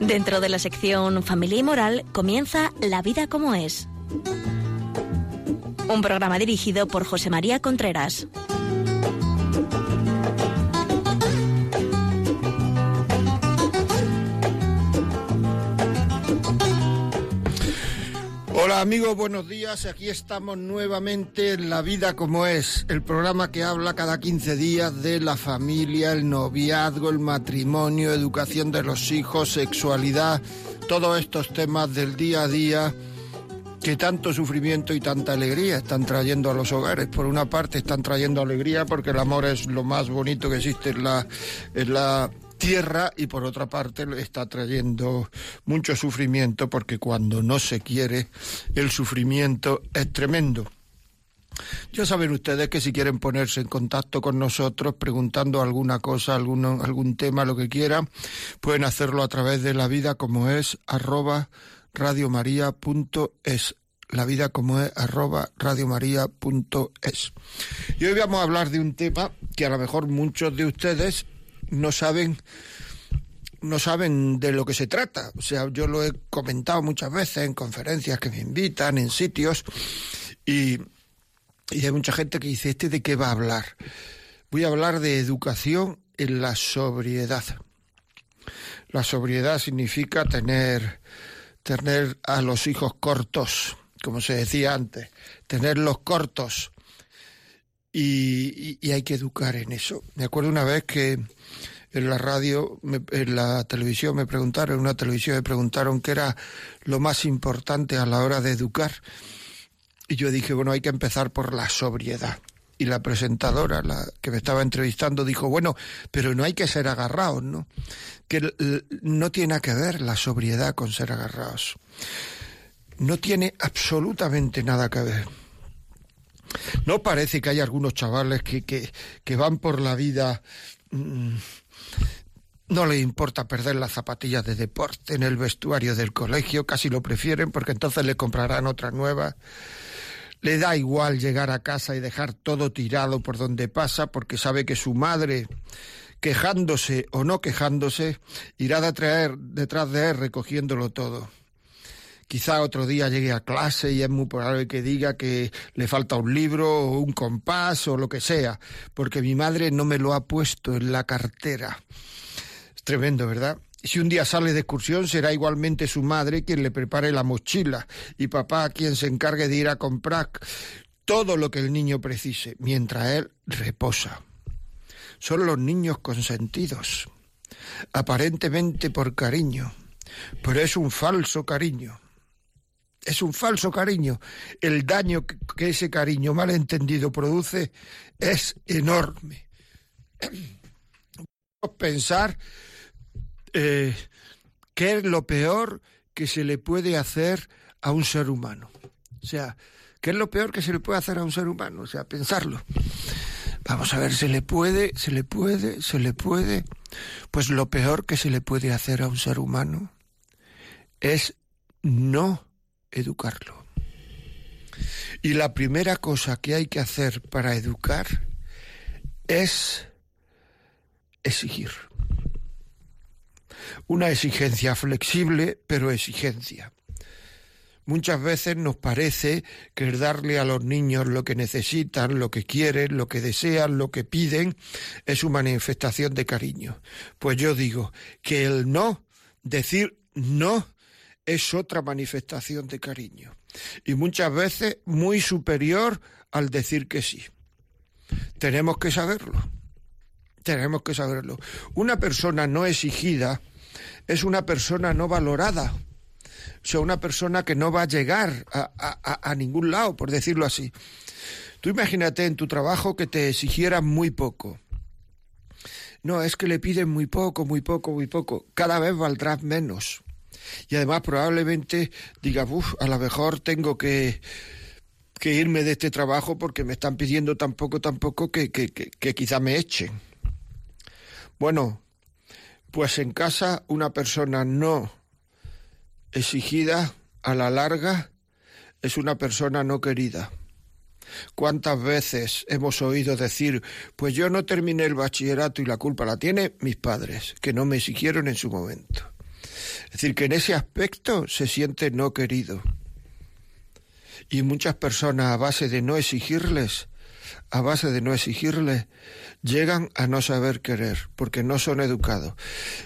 Dentro de la sección Familia y Moral comienza La vida como es. Un programa dirigido por José María Contreras. Hola amigos, buenos días. Aquí estamos nuevamente en La vida como es, el programa que habla cada 15 días de la familia, el noviazgo, el matrimonio, educación de los hijos, sexualidad, todos estos temas del día a día que tanto sufrimiento y tanta alegría están trayendo a los hogares. Por una parte están trayendo alegría porque el amor es lo más bonito que existe en la, en la tierra y por otra parte está trayendo mucho sufrimiento porque cuando no se quiere el sufrimiento es tremendo. Ya saben ustedes que si quieren ponerse en contacto con nosotros preguntando alguna cosa, algún, algún tema, lo que quieran, pueden hacerlo a través de la vida como es arroba radiomaria.es la vida como es arroba radiomaria.es. Y hoy vamos a hablar de un tema que a lo mejor muchos de ustedes no saben no saben de lo que se trata. O sea, yo lo he comentado muchas veces en conferencias que me invitan, en sitios, y, y hay mucha gente que dice, ¿este de qué va a hablar? Voy a hablar de educación en la sobriedad. La sobriedad significa tener, tener a los hijos cortos, como se decía antes, tenerlos cortos. Y, hay que educar en eso. Me acuerdo una vez que en la radio, en la televisión me preguntaron, en una televisión me preguntaron qué era lo más importante a la hora de educar. Y yo dije, bueno, hay que empezar por la sobriedad. Y la presentadora, que me estaba entrevistando, dijo, bueno, pero no hay que ser agarrados, ¿no? Que no tiene que ver la sobriedad con ser agarrados. No tiene absolutamente nada que ver. No parece que hay algunos chavales que, que, que van por la vida mmm, no le importa perder las zapatillas de deporte en el vestuario del colegio, casi lo prefieren porque entonces le comprarán otra nueva. Le da igual llegar a casa y dejar todo tirado por donde pasa porque sabe que su madre, quejándose o no quejándose, irá traer, detrás de él recogiéndolo todo. Quizá otro día llegue a clase y es muy probable que diga que le falta un libro o un compás o lo que sea, porque mi madre no me lo ha puesto en la cartera. Es tremendo, ¿verdad? Si un día sale de excursión, será igualmente su madre quien le prepare la mochila y papá quien se encargue de ir a comprar todo lo que el niño precise, mientras él reposa. Son los niños consentidos, aparentemente por cariño, pero es un falso cariño. Es un falso cariño. El daño que ese cariño malentendido produce es enorme. Pensar eh, qué es lo peor que se le puede hacer a un ser humano. O sea, ¿qué es lo peor que se le puede hacer a un ser humano? O sea, pensarlo. Vamos a ver, ¿se le puede, se le puede, se le puede? Pues lo peor que se le puede hacer a un ser humano es no educarlo. Y la primera cosa que hay que hacer para educar es exigir. Una exigencia flexible, pero exigencia. Muchas veces nos parece que darle a los niños lo que necesitan, lo que quieren, lo que desean, lo que piden, es su manifestación de cariño. Pues yo digo que el no, decir no, es otra manifestación de cariño. Y muchas veces muy superior al decir que sí. Tenemos que saberlo. Tenemos que saberlo. Una persona no exigida es una persona no valorada. O sea, una persona que no va a llegar a, ningún lado, por decirlo así. Tú imagínate en tu trabajo que te exigieran muy poco. No, es que le piden muy poco, muy poco, muy poco. Cada vez valdrás menos. Y además probablemente diga, uff, a lo mejor tengo que que irme de este trabajo porque me están pidiendo tan poco, tan poco que, que quizá me echen. Bueno, pues en casa una persona no exigida a la larga es una persona no querida. ¿Cuántas veces hemos oído decir, pues yo no terminé el bachillerato y la culpa la tiene mis padres, que no me exigieron en su momento? Es decir, que en ese aspecto se siente no querido. Y muchas personas a base de no exigirles, a base de no exigirles, llegan a no saber querer, porque no son educados.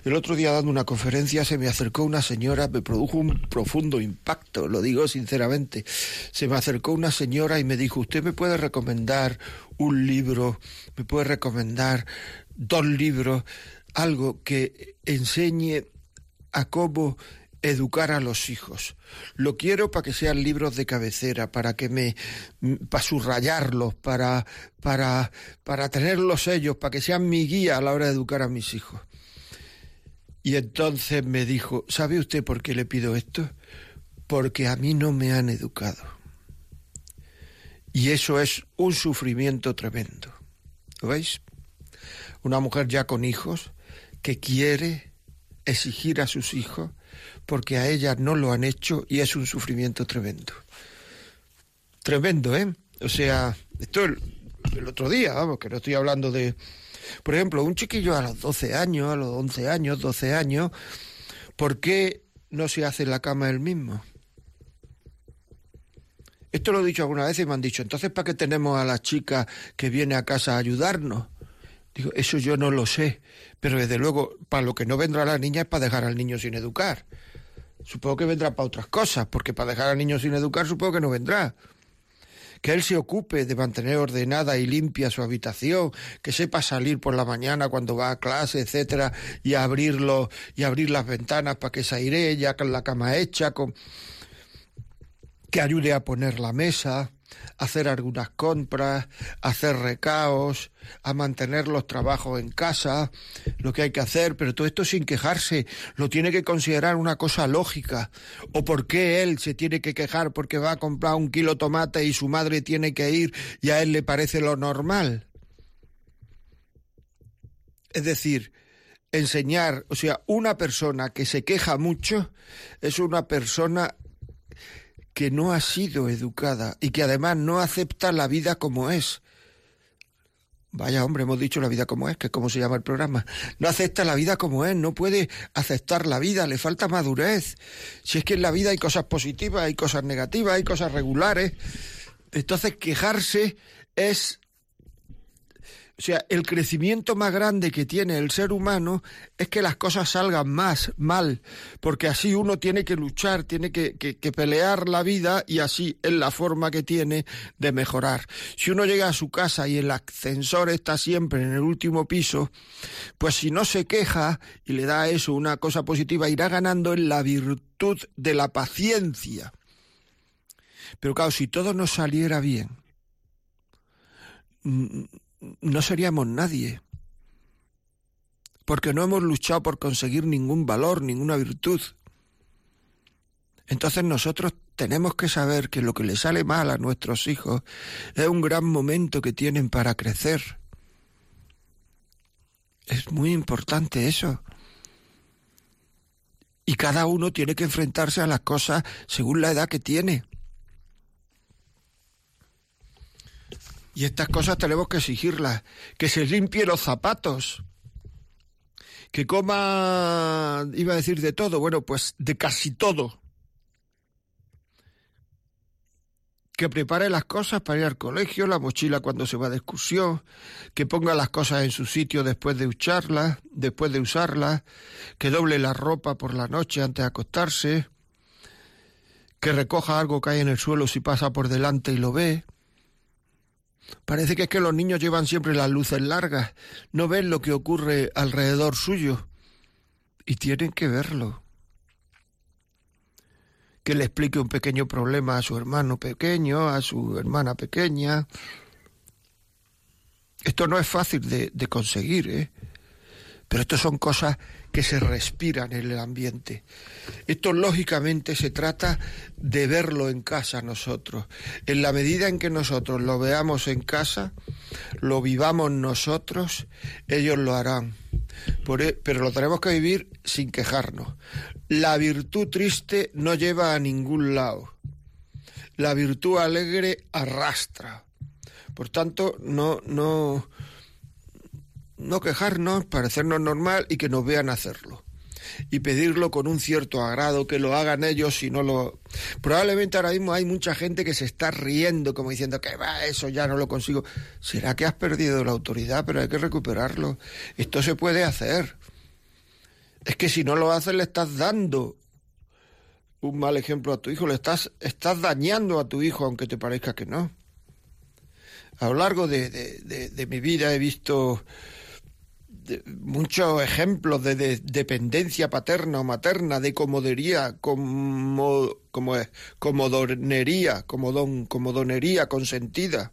El otro día dando una conferencia se me acercó una señora, me produjo un profundo impacto, lo digo sinceramente. Se me acercó una señora y me dijo, ¿usted me puede recomendar un libro? ¿Me puede recomendar dos libros? Algo que enseñe a cómo educar a los hijos. Lo quiero para que sean libros de cabecera, para que me para subrayarlos, para para para tenerlos ellos, para que sean mi guía a la hora de educar a mis hijos. Y entonces me dijo, ¿sabe usted por qué le pido esto? Porque a mí no me han educado. Y eso es un sufrimiento tremendo. ¿Lo veis? Una mujer ya con hijos que quiere exigir a sus hijos porque a ella no lo han hecho y es un sufrimiento tremendo. Tremendo, ¿eh? O sea, esto el, el otro día, vamos, que no estoy hablando de... Por ejemplo, un chiquillo a los 12 años, a los 11 años, 12 años, ¿por qué no se hace la cama él mismo? Esto lo he dicho alguna vez y me han dicho, entonces ¿para qué tenemos a la chica que viene a casa a ayudarnos? Digo, eso yo no lo sé, pero desde luego, para lo que no vendrá la niña es para dejar al niño sin educar. Supongo que vendrá para otras cosas, porque para dejar al niño sin educar supongo que no vendrá. Que él se ocupe de mantener ordenada y limpia su habitación, que sepa salir por la mañana cuando va a clase, etcétera, y abrirlo y abrir las ventanas para que se aire ya con la cama hecha, con que ayude a poner la mesa, hacer algunas compras, hacer recaos, a mantener los trabajos en casa, lo que hay que hacer, pero todo esto sin quejarse, lo tiene que considerar una cosa lógica. ¿O por qué él se tiene que quejar porque va a comprar un kilo de tomate y su madre tiene que ir y a él le parece lo normal? Es decir, enseñar, o sea, una persona que se queja mucho es una persona que no ha sido educada y que además no acepta la vida como es. Vaya hombre, hemos dicho la vida como es, que es como se llama el programa. No acepta la vida como es, no puede aceptar la vida, le falta madurez. Si es que en la vida hay cosas positivas, hay cosas negativas, hay cosas regulares. Entonces quejarse es o sea, el crecimiento más grande que tiene el ser humano es que las cosas salgan más mal, porque así uno tiene que luchar, tiene que, que, pelear la vida y así es la forma que tiene de mejorar. Si uno llega a su casa y el ascensor está siempre en el último piso, pues si no se queja y le da a eso una cosa positiva, irá ganando en la virtud de la paciencia. Pero claro, si todo nos saliera bien, no seríamos nadie, porque no hemos luchado por conseguir ningún valor, ninguna virtud. Entonces nosotros tenemos que saber que lo que le sale mal a nuestros hijos es un gran momento que tienen para crecer. Es muy importante eso. Y cada uno tiene que enfrentarse a las cosas según la edad que tiene. Y estas cosas tenemos que exigirlas. Que se limpie los zapatos. Que coma, iba a decir de todo, bueno, pues de casi todo. Que prepare las cosas para ir al colegio, la mochila cuando se va de excursión, que ponga las cosas en su sitio después de usarlas, después de usarlas, que doble la ropa por la noche antes de acostarse, que recoja algo que hay en el suelo si pasa por delante y lo ve, Parece que es que los niños llevan siempre las luces largas, no ven lo que ocurre alrededor suyo y tienen que verlo. Que le explique un pequeño problema a su hermano pequeño, a su hermana pequeña. Esto no es fácil de, conseguir, ¿eh? pero esto son cosas que se respiran en el ambiente. Esto lógicamente se trata de verlo en casa nosotros. En la medida en que nosotros lo veamos en casa, lo vivamos nosotros, ellos lo harán. E, pero lo tenemos que vivir sin quejarnos. La virtud triste no lleva a ningún lado. La virtud alegre arrastra. Por tanto, no, no, no quejarnos, parecernos normal y que nos vean hacerlo. Y pedirlo con un cierto agrado, que lo hagan ellos si no lo... Probablemente ahora mismo hay mucha gente que se está riendo como diciendo que va, eso ya no lo consigo. ¿Será que has perdido la autoridad? Pero hay que recuperarlo. Esto se puede hacer. Es que si no lo haces le estás dando un mal ejemplo a tu hijo, le estás, estás dañando a tu hijo aunque te parezca que no. A lo largo de, de mi vida he visto muchos ejemplos de, dependencia paterna o materna, de comodería, como, como comodonería, comodon, comodonería consentida.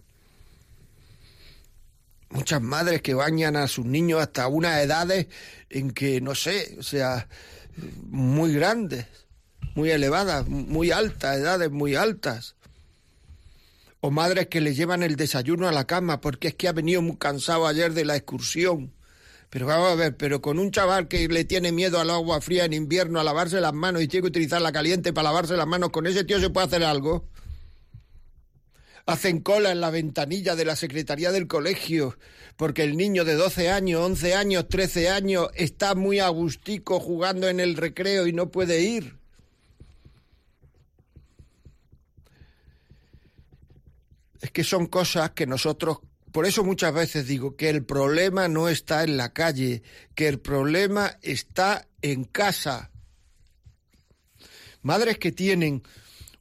Muchas madres que bañan a sus niños hasta unas edades en que, no sé, o sea, muy grandes, muy elevadas, muy altas, edades muy altas. O madres que le llevan el desayuno a la cama porque es que ha venido muy cansado ayer de la excursión pero vamos a ver, pero con un chaval que le tiene miedo al agua fría en invierno a lavarse las manos y tiene que utilizar la caliente para lavarse las manos, ¿con ese tío se puede hacer algo? Hacen cola en la ventanilla de la secretaría del colegio porque el niño de 12 años, 11 años, 13 años está muy agustico jugando en el recreo y no puede ir. Es que son cosas que nosotros por eso muchas veces digo que el problema no está en la calle, que el problema está en casa. Madres que tienen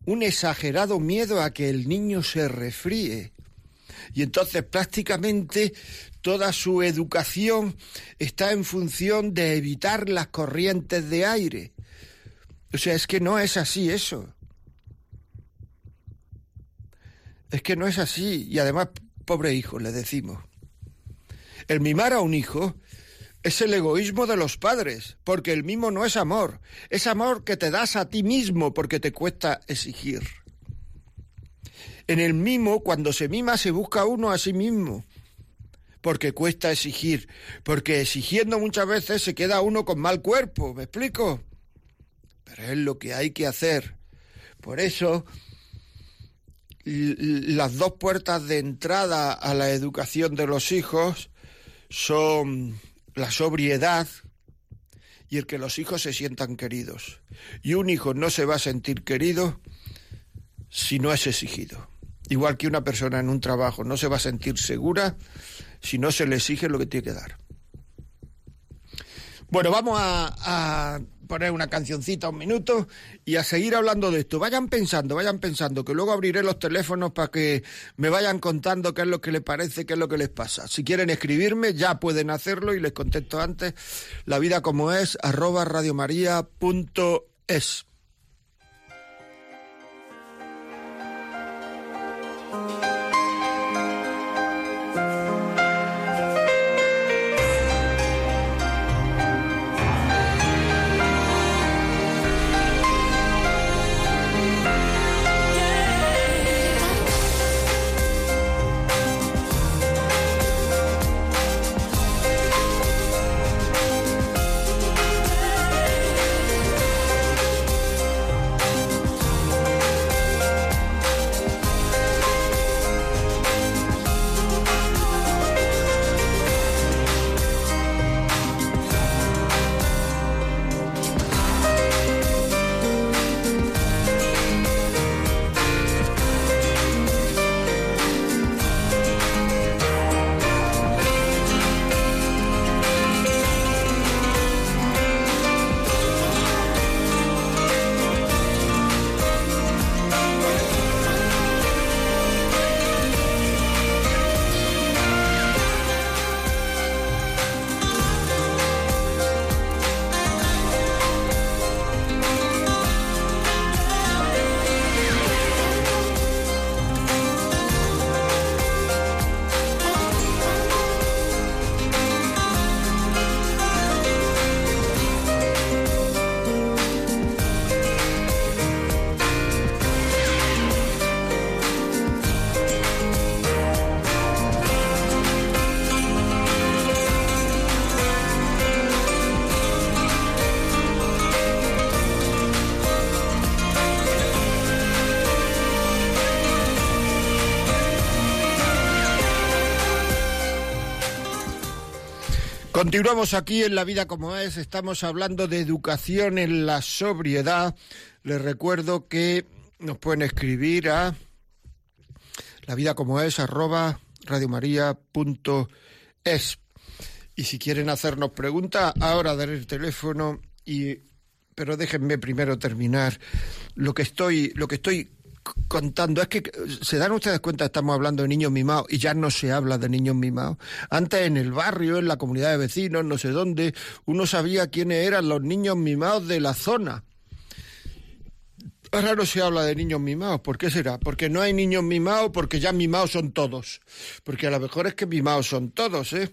un exagerado miedo a que el niño se refríe. Y entonces prácticamente toda su educación está en función de evitar las corrientes de aire. O sea, es que no es así eso. Es que no es así. Y además pobre hijo, le decimos. El mimar a un hijo es el egoísmo de los padres, porque el mimo no es amor, es amor que te das a ti mismo porque te cuesta exigir. En el mimo, cuando se mima, se busca uno a sí mismo, porque cuesta exigir, porque exigiendo muchas veces se queda uno con mal cuerpo, ¿me explico? Pero es lo que hay que hacer. Por eso las dos puertas de entrada a la educación de los hijos son la sobriedad y el que los hijos se sientan queridos. Y un hijo no se va a sentir querido si no es exigido. Igual que una persona en un trabajo no se va a sentir segura si no se le exige lo que tiene que dar. Bueno, vamos a, poner una cancioncita un minuto y a seguir hablando de esto. Vayan pensando, vayan pensando, que luego abriré los teléfonos para que me vayan contando qué es lo que les parece, qué es lo que les pasa. Si quieren escribirme, ya pueden hacerlo y les contesto antes. La vida como es, arroba radiomaria.es. Continuamos aquí en La Vida como es, estamos hablando de educación en la sobriedad. Les recuerdo que nos pueden escribir a la vida como es arroba radiomaria.es. Y si quieren hacernos preguntas, ahora daré el teléfono y pero déjenme primero terminar lo que estoy lo que estoy contando es que se dan ustedes cuenta estamos hablando de niños mimados y ya no se habla de niños mimados. Antes en el barrio, en la comunidad de vecinos, no sé dónde, uno sabía quiénes eran los niños mimados de la zona. Ahora no se habla de niños mimados. ¿Por qué será? Porque no hay niños mimados, porque ya mimados son todos. Porque a lo mejor es que mimados son todos, ¿eh?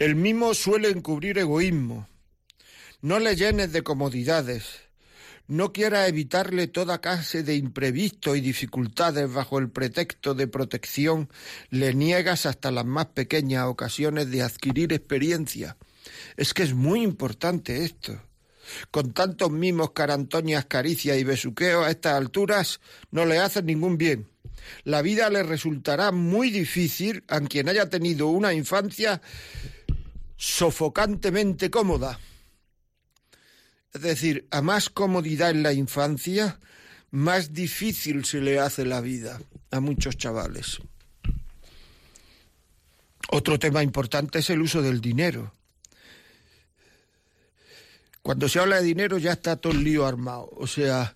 El mimo suele encubrir egoísmo. No le llenes de comodidades. No quiera evitarle toda clase de imprevistos y dificultades bajo el pretexto de protección. Le niegas hasta las más pequeñas ocasiones de adquirir experiencia. Es que es muy importante esto. Con tantos mimos, carantoñas, caricias y besuqueos a estas alturas no le hacen ningún bien. La vida le resultará muy difícil a quien haya tenido una infancia sofocantemente cómoda. Es decir, a más comodidad en la infancia, más difícil se le hace la vida a muchos chavales. Otro tema importante es el uso del dinero. Cuando se habla de dinero ya está todo el lío armado. O sea,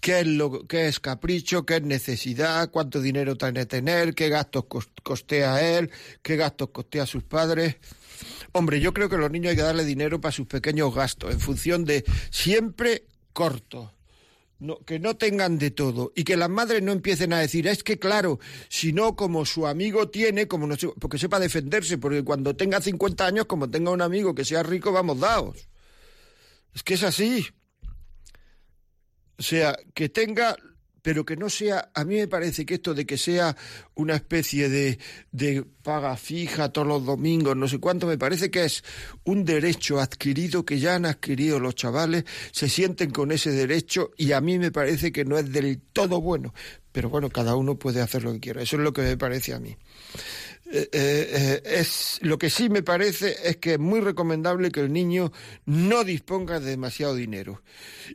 qué es, lo, qué es capricho, qué es necesidad, cuánto dinero tiene tener, qué gastos costea él, qué gastos costea sus padres. Hombre, yo creo que a los niños hay que darle dinero para sus pequeños gastos, en función de siempre corto. Que no tengan de todo y que las madres no empiecen a decir, es que claro, si no como su amigo tiene, como no porque sepa defenderse, porque cuando tenga 50 años, como tenga un amigo que sea rico, vamos dados. Es que es así. O sea, que tenga, pero que no sea, a mí me parece que esto de que sea una especie de, de paga fija todos los domingos, no sé cuánto, me parece que es un derecho adquirido que ya han adquirido los chavales, se sienten con ese derecho y a mí me parece que no es del todo bueno. Pero bueno, cada uno puede hacer lo que quiera, eso es lo que me parece a mí. Eh, eh, es lo que sí me parece es que es muy recomendable que el niño no disponga de demasiado dinero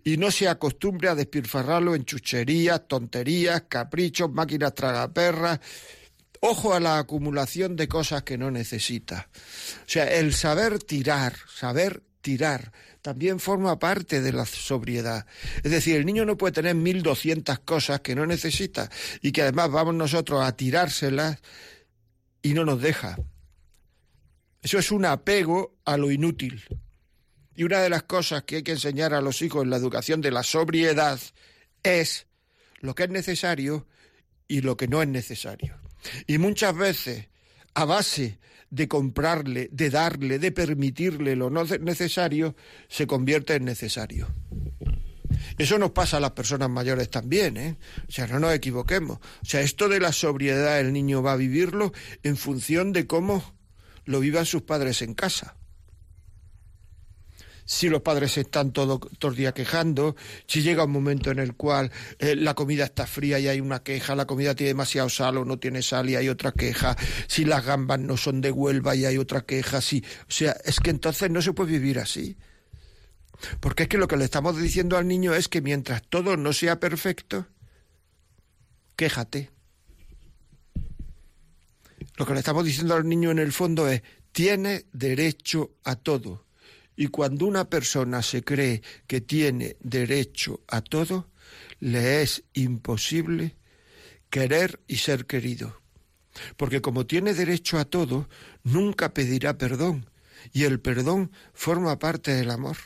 y no se acostumbre a despilfarrarlo en chucherías, tonterías, caprichos, máquinas tragaperras. Ojo a la acumulación de cosas que no necesita. O sea, el saber tirar, saber tirar, también forma parte de la sobriedad. Es decir, el niño no puede tener mil doscientas cosas que no necesita y que además vamos nosotros a tirárselas y no nos deja. Eso es un apego a lo inútil. Y una de las cosas que hay que enseñar a los hijos en la educación de la sobriedad es lo que es necesario y lo que no es necesario. Y muchas veces, a base de comprarle, de darle, de permitirle lo no necesario, se convierte en necesario. Eso nos pasa a las personas mayores también, ¿eh? O sea, no nos equivoquemos. O sea, esto de la sobriedad el niño va a vivirlo en función de cómo lo vivan sus padres en casa. Si los padres están todo, todo quejando, si llega un momento en el cual eh, la comida está fría y hay una queja, la comida tiene demasiado sal o no tiene sal y hay otra queja, si las gambas no son de Huelva y hay otra queja, si, o sea, es que entonces no se puede vivir así. Porque es que lo que le estamos diciendo al niño es que mientras todo no sea perfecto, quéjate. Lo que le estamos diciendo al niño en el fondo es, tiene derecho a todo. Y cuando una persona se cree que tiene derecho a todo, le es imposible querer y ser querido. Porque como tiene derecho a todo, nunca pedirá perdón. Y el perdón forma parte del amor.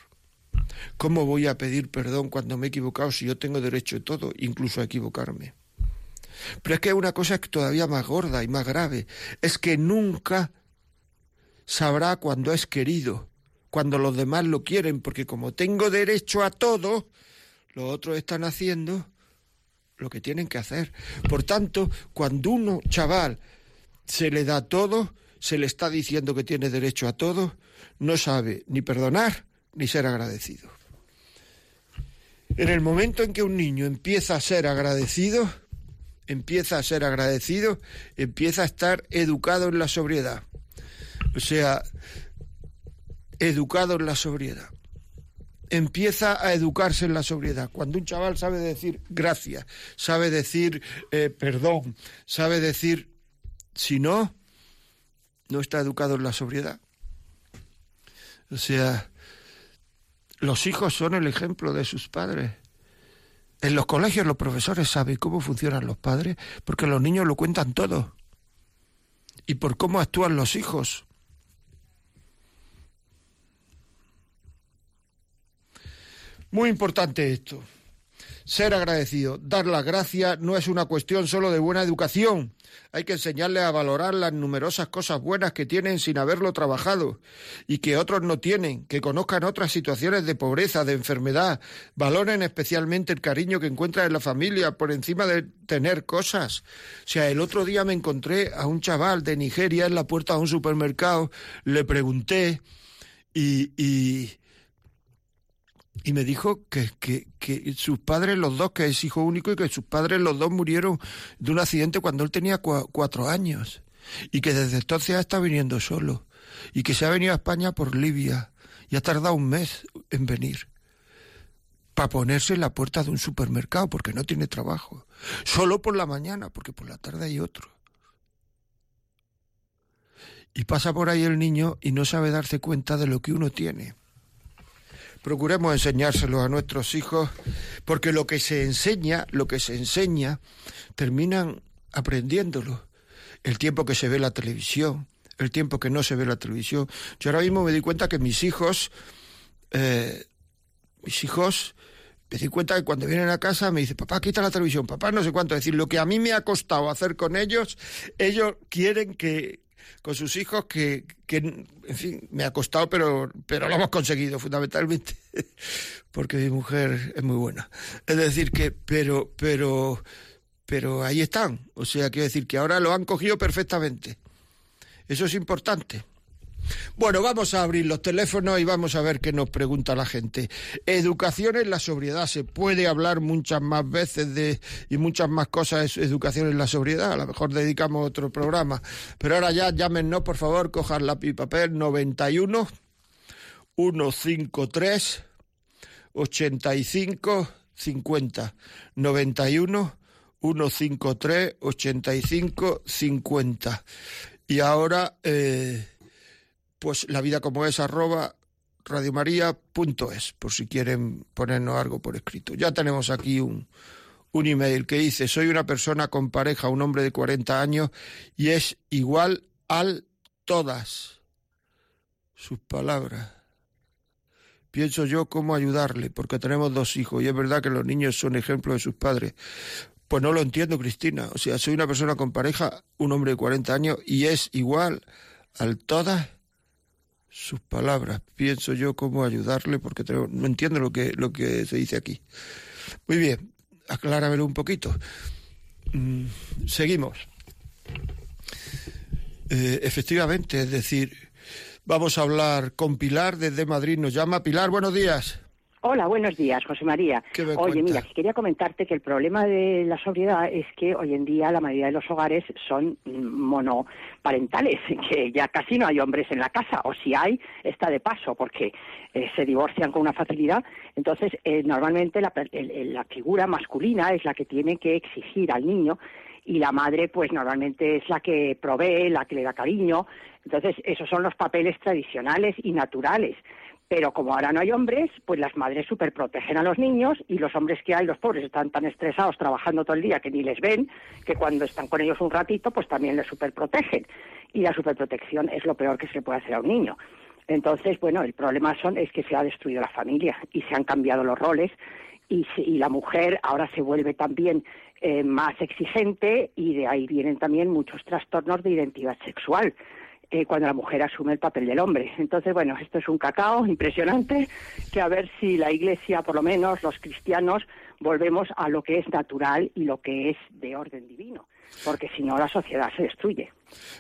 ¿Cómo voy a pedir perdón cuando me he equivocado si yo tengo derecho a todo, incluso a equivocarme? Pero es que hay una cosa todavía más gorda y más grave, es que nunca sabrá cuando es querido, cuando los demás lo quieren, porque como tengo derecho a todo, los otros están haciendo lo que tienen que hacer. Por tanto, cuando uno, chaval, se le da todo, se le está diciendo que tiene derecho a todo, no sabe ni perdonar, ni ser agradecido. En el momento en que un niño empieza a ser agradecido, empieza a ser agradecido, empieza a estar educado en la sobriedad. O sea, educado en la sobriedad. Empieza a educarse en la sobriedad. Cuando un chaval sabe decir gracias, sabe decir eh, perdón, sabe decir, si no, no está educado en la sobriedad. O sea, los hijos son el ejemplo de sus padres. En los colegios los profesores saben cómo funcionan los padres porque los niños lo cuentan todo. Y por cómo actúan los hijos. Muy importante esto. Ser agradecido, dar las gracias no es una cuestión solo de buena educación. Hay que enseñarles a valorar las numerosas cosas buenas que tienen sin haberlo trabajado y que otros no tienen, que conozcan otras situaciones de pobreza, de enfermedad, valoren especialmente el cariño que encuentran en la familia por encima de tener cosas. O sea, el otro día me encontré a un chaval de Nigeria en la puerta de un supermercado, le pregunté y, y y me dijo que, que, que, sus padres, los dos, que es hijo único, y que sus padres, los dos, murieron de un accidente cuando él tenía cuatro años. Y que desde entonces ha estado viniendo solo. Y que se ha venido a España por Libia. Y ha tardado un mes en venir. Para ponerse en la puerta de un supermercado, porque no tiene trabajo. Solo por la mañana, porque por la tarde hay otro. Y pasa por ahí el niño y no sabe darse cuenta de lo que uno tiene procuremos enseñárselo a nuestros hijos, porque lo que se enseña, lo que se enseña, terminan aprendiéndolo. El tiempo que se ve la televisión, el tiempo que no se ve la televisión. Yo ahora mismo me di cuenta que mis hijos, eh, mis hijos, me di cuenta que cuando vienen a casa me dicen, papá, quita la televisión, papá, no sé cuánto. Es decir, lo que a mí me ha costado hacer con ellos, ellos quieren que, con sus hijos que, que, en fin, me ha costado, pero, pero lo hemos conseguido fundamentalmente, porque mi mujer es muy buena. Es decir, que, pero, pero, pero ahí están. O sea, quiero decir que ahora lo han cogido perfectamente. Eso es importante. Bueno, vamos a abrir los teléfonos y vamos a ver qué nos pregunta la gente. Educación en la sobriedad. Se puede hablar muchas más veces de y muchas más cosas educación en la sobriedad. A lo mejor dedicamos otro programa. Pero ahora ya llámenos, por favor, cojan lápiz y papel 91 153 85 50 91 153 85 50 y ahora eh, pues la vida como es arroba radiomaria.es, por si quieren ponernos algo por escrito. Ya tenemos aquí un, un email que dice, soy una persona con pareja, un hombre de 40 años, y es igual al todas sus palabras. Pienso yo cómo ayudarle, porque tenemos dos hijos, y es verdad que los niños son ejemplos de sus padres. Pues no lo entiendo, Cristina. O sea, soy una persona con pareja, un hombre de 40 años, y es igual al todas sus palabras. Pienso yo cómo ayudarle porque no entiendo lo que, lo que se dice aquí. Muy bien, acláramelo un poquito. Mm, seguimos. Eh, efectivamente, es decir, vamos a hablar con Pilar desde Madrid. Nos llama Pilar, buenos días. Hola, buenos días, José María. Oye, mira, quería comentarte que el problema de la sobriedad es que hoy en día la mayoría de los hogares son monoparentales, que ya casi no hay hombres en la casa, o si hay, está de paso, porque eh, se divorcian con una facilidad. Entonces, eh, normalmente la, la figura masculina es la que tiene que exigir al niño y la madre pues normalmente es la que provee, la que le da cariño. Entonces, esos son los papeles tradicionales y naturales. Pero como ahora no hay hombres, pues las madres superprotegen a los niños y los hombres que hay, los pobres, están tan estresados trabajando todo el día que ni les ven, que cuando están con ellos un ratito, pues también les superprotegen. Y la superprotección es lo peor que se puede hacer a un niño. Entonces, bueno, el problema son, es que se ha destruido la familia y se han cambiado los roles y, y la mujer ahora se vuelve también eh, más exigente y de ahí vienen también muchos trastornos de identidad sexual eh, cuando la mujer asume el papel del hombre. Entonces, bueno, esto es un cacao impresionante, que a ver si la Iglesia, por lo menos los cristianos, volvemos a lo que es natural y lo que es de orden divino, porque si no la sociedad se destruye.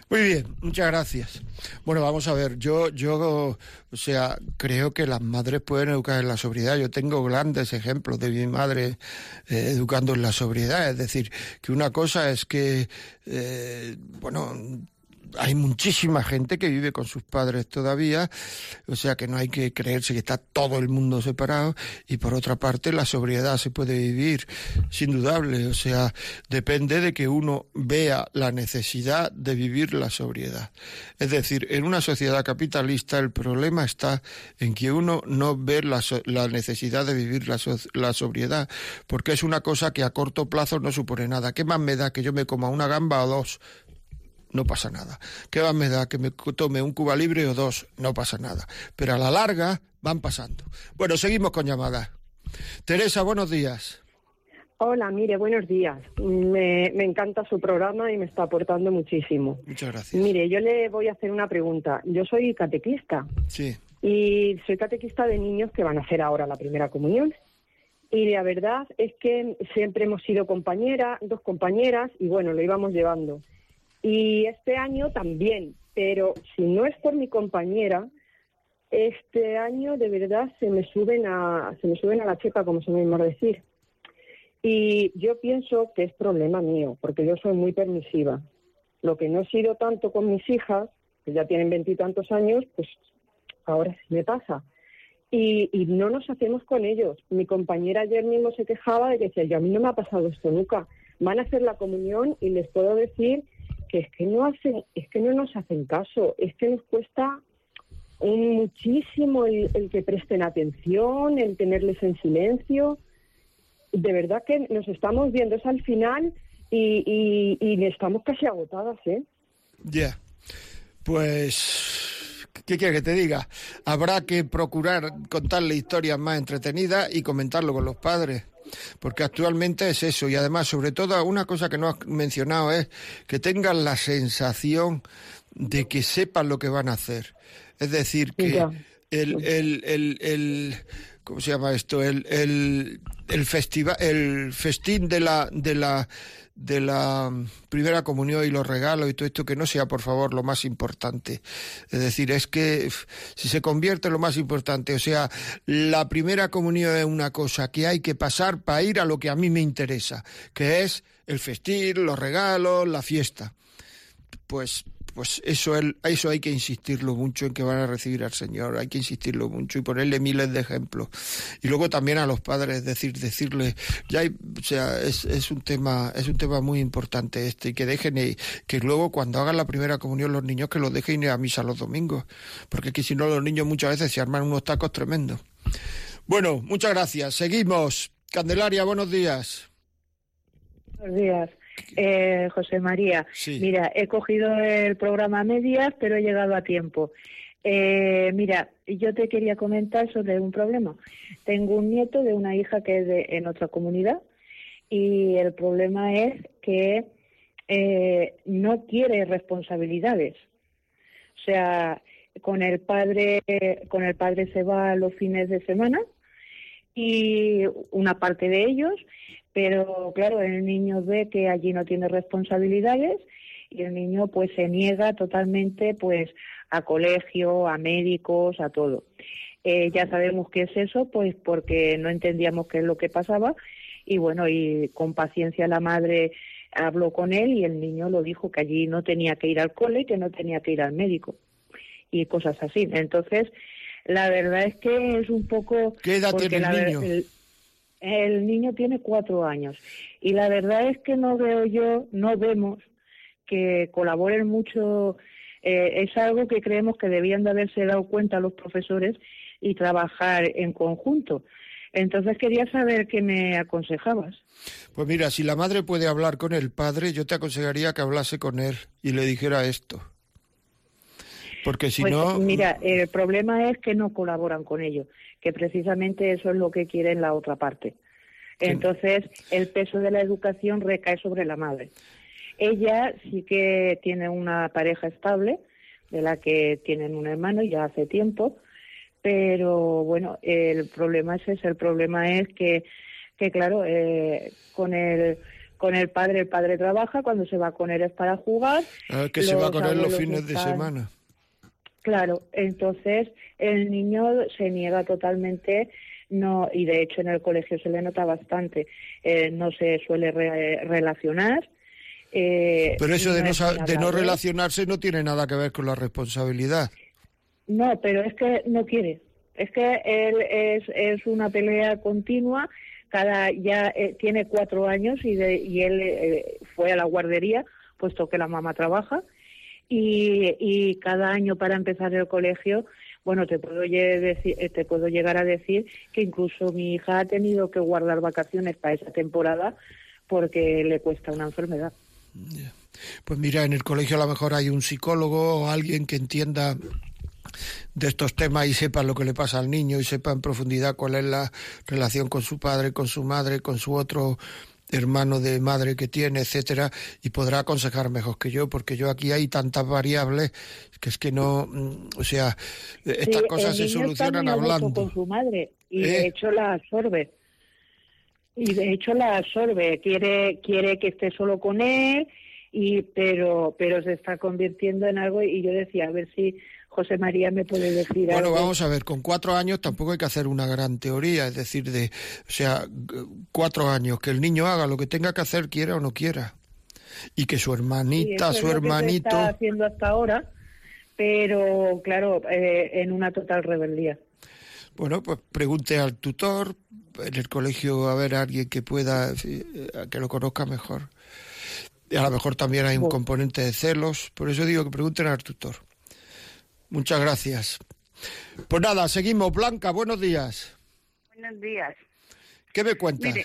Muy bien, muchas gracias. Bueno, vamos a ver, yo, yo, o sea, creo que las madres pueden educar en la sobriedad. Yo tengo grandes ejemplos de mi madre eh, educando en la sobriedad. Es decir, que una cosa es que, eh, bueno, hay muchísima gente que vive con sus padres todavía, o sea que no hay que creerse que está todo el mundo separado y por otra parte la sobriedad se puede vivir, sin dudable, o sea, depende de que uno vea la necesidad de vivir la sobriedad. Es decir, en una sociedad capitalista el problema está en que uno no ve la, la necesidad de vivir la, la sobriedad, porque es una cosa que a corto plazo no supone nada. ¿Qué más me da que yo me coma una gamba o dos? No pasa nada. ¿Qué más me da que me tome un Cuba libre o dos? No pasa nada. Pero a la larga van pasando. Bueno, seguimos con llamadas. Teresa, buenos días. Hola, mire, buenos días. Me, me, encanta su programa y me está aportando muchísimo. Muchas gracias. Mire, yo le voy a hacer una pregunta. Yo soy catequista. Sí. Y soy catequista de niños que van a hacer ahora la primera comunión. Y la verdad es que siempre hemos sido compañeras, dos compañeras, y bueno, lo íbamos llevando. Y este año también, pero si no es por mi compañera, este año de verdad se me suben a, se me suben a la checa, como se me a decir. Y yo pienso que es problema mío, porque yo soy muy permisiva. Lo que no he sido tanto con mis hijas, que ya tienen veintitantos años, pues ahora sí me pasa. Y, y, no nos hacemos con ellos. Mi compañera ayer mismo se quejaba de que decía, yo a mí no me ha pasado esto nunca. Van a hacer la comunión y les puedo decir que es que no hacen, es que no nos hacen caso, es que nos cuesta muchísimo el, que presten atención, el tenerles en silencio. De verdad que nos estamos viendo es al final y, y, estamos casi agotadas, ¿eh? Ya, pues, ¿qué quiere que te diga? Habrá que procurar contarle historias más entretenidas y comentarlo con los padres porque actualmente es eso y además sobre todo una cosa que no has mencionado es que tengan la sensación de que sepan lo que van a hacer. Es decir, que el, el, el, el, ¿cómo se llama esto? El, el, el festival, el festín de la, de la, de la primera comunión y los regalos y todo esto que no sea por favor lo más importante. Es decir, es que si se convierte en lo más importante, o sea, la primera comunión es una cosa que hay que pasar para ir a lo que a mí me interesa, que es el festín, los regalos, la fiesta. Pues pues eso, eso hay que insistirlo mucho en que van a recibir al Señor, hay que insistirlo mucho y ponerle miles de ejemplos. Y luego también a los padres decir, decirle, ya o sea, es, es, un tema, es un tema muy importante este, y que dejen, que luego cuando hagan la primera comunión los niños que los dejen ir a misa los domingos, porque que si no los niños muchas veces se arman unos tacos tremendos. Bueno, muchas gracias. Seguimos. Candelaria, buenos días. Buenos días. Eh, José María, mira, he cogido el programa a medias, pero he llegado a tiempo. Eh, mira, yo te quería comentar sobre un problema. Tengo un nieto de una hija que es de, en otra comunidad y el problema es que eh, no quiere responsabilidades. O sea, con el padre, con el padre se va los fines de semana y una parte de ellos pero claro, el niño ve que allí no tiene responsabilidades y el niño pues se niega totalmente pues a colegio, a médicos, a todo. Eh, ya sabemos qué es eso, pues porque no entendíamos qué es lo que pasaba y bueno, y con paciencia la madre habló con él y el niño lo dijo que allí no tenía que ir al cole y que no tenía que ir al médico y cosas así. Entonces, la verdad es que es un poco... ¿Qué edad tiene el niño? El niño tiene cuatro años y la verdad es que no veo yo, no vemos que colaboren mucho. Eh, es algo que creemos que debían de haberse dado cuenta los profesores y trabajar en conjunto. Entonces quería saber qué me aconsejabas. Pues mira, si la madre puede hablar con el padre, yo te aconsejaría que hablase con él y le dijera esto. Porque si pues, no. Mira, el problema es que no colaboran con ellos que precisamente eso es lo que quiere la otra parte. Entonces, el peso de la educación recae sobre la madre. Ella sí que tiene una pareja estable, de la que tienen un hermano ya hace tiempo, pero bueno, el problema es ese, el problema es que, que claro, eh, con el con el padre, el padre trabaja, cuando se va con él es para jugar. Ah, que se va con él los fines de semana. Claro, entonces el niño se niega totalmente, no y de hecho en el colegio se le nota bastante, eh, no se suele relacionar Eh, Pero eso de no, de no relacionarse no tiene nada que ver con la responsabilidad. No, pero es que no quiere. Es que él es, es una pelea continua. Cada ya eh, tiene cuatro años y, de, y él eh, fue a la guardería, puesto que la mamá trabaja. Y, y cada año para empezar el colegio bueno, te puedo, eh, te puedo llegar a decir que incluso mi hija ha tenido que guardar vacaciones para esa temporada porque le cuesta una enfermedad. Pues mira, en el colegio a lo mejor hay un psicólogo o alguien que entienda de estos temas y sepa lo que le pasa al niño y sepa en profundidad cuál es la relación con su padre, con su madre, con su otro hermano de madre que tiene, etcétera, y podrá aconsejar mejor que yo, porque yo aquí hay tantas variables que es que no, mm, o sea, estas cosas se solucionan hablando. con su madre y de ¿Eh? hecho la absorbe. Y de hecho la absorbe, quiere quiere que esté solo con él y pero pero se está convirtiendo en algo y yo decía, a ver si José María me puede decir bueno, vamos a ver, con cuatro años tampoco hay que hacer una gran teoría, es decir, de, o sea, cuatro años, que el niño haga lo que tenga que hacer, quiera o no quiera. Y que su hermanita, su hermanito... está haciendo hasta ahora, pero claro, eh, en una total rebeldía. Bueno, pues pregunte al tutor, en el colegio a ver a alguien que pueda, que lo conozca mejor. Y a lo mejor también hay un componente de celos, por eso digo que pregunten al tutor. Muchas gracias. Pues nada, seguimos. Blanca, buenos días. Buenos días. ¿Qué me cuentas?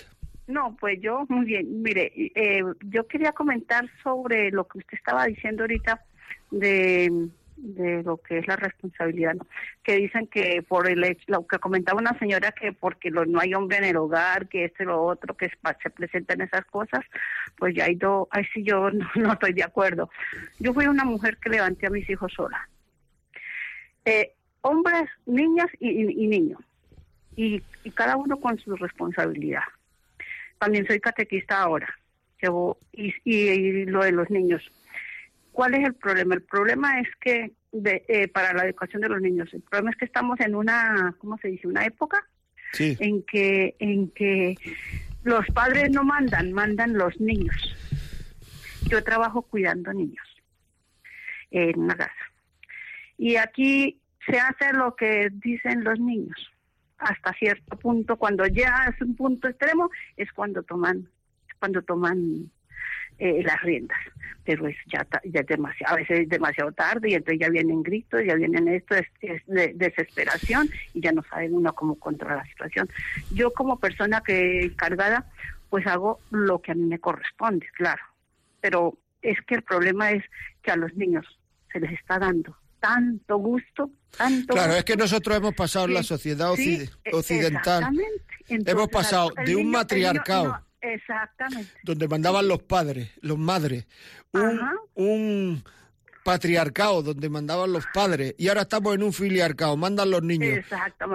no, pues yo, muy bien. Mire, eh, yo quería comentar sobre lo que usted estaba diciendo ahorita de, de lo que es la responsabilidad, ¿no? Que dicen que por el hecho, lo que comentaba una señora, que porque no hay hombre en el hogar, que este lo otro, que se presentan esas cosas, pues ya hay dos, ahí sí yo no, no estoy de acuerdo. Yo fui una mujer que levanté a mis hijos sola eh, hombres, niñas y, niños, y, cada uno con su responsabilidad. También soy catequista ahora, llevo, y, lo de los niños. ¿Cuál es el problema? El problema es que eh, para la educación de los niños, el problema es que estamos en una, ¿cómo se dice? Una época en que en que los padres no mandan, mandan los niños. Yo trabajo cuidando niños en una casa y aquí se hace lo que dicen los niños. Hasta cierto punto, cuando ya es un punto extremo, es cuando toman, cuando toman eh, las riendas. Pero es ya, ya es demasiado, a veces es demasiado tarde y entonces ya vienen gritos, ya vienen esto, es, de desesperación y ya no saben uno cómo controlar la situación. Yo como persona que cargada, pues hago lo que a mí me corresponde, claro. Pero es que el problema es que a los niños se les está dando tanto gusto, tanto Claro, es que nosotros hemos pasado en la sociedad occidental, hemos pasado de un matriarcado, exactamente. donde mandaban los padres, los madres, un patriarcado donde mandaban los padres y ahora estamos en un filiarcado, mandan los niños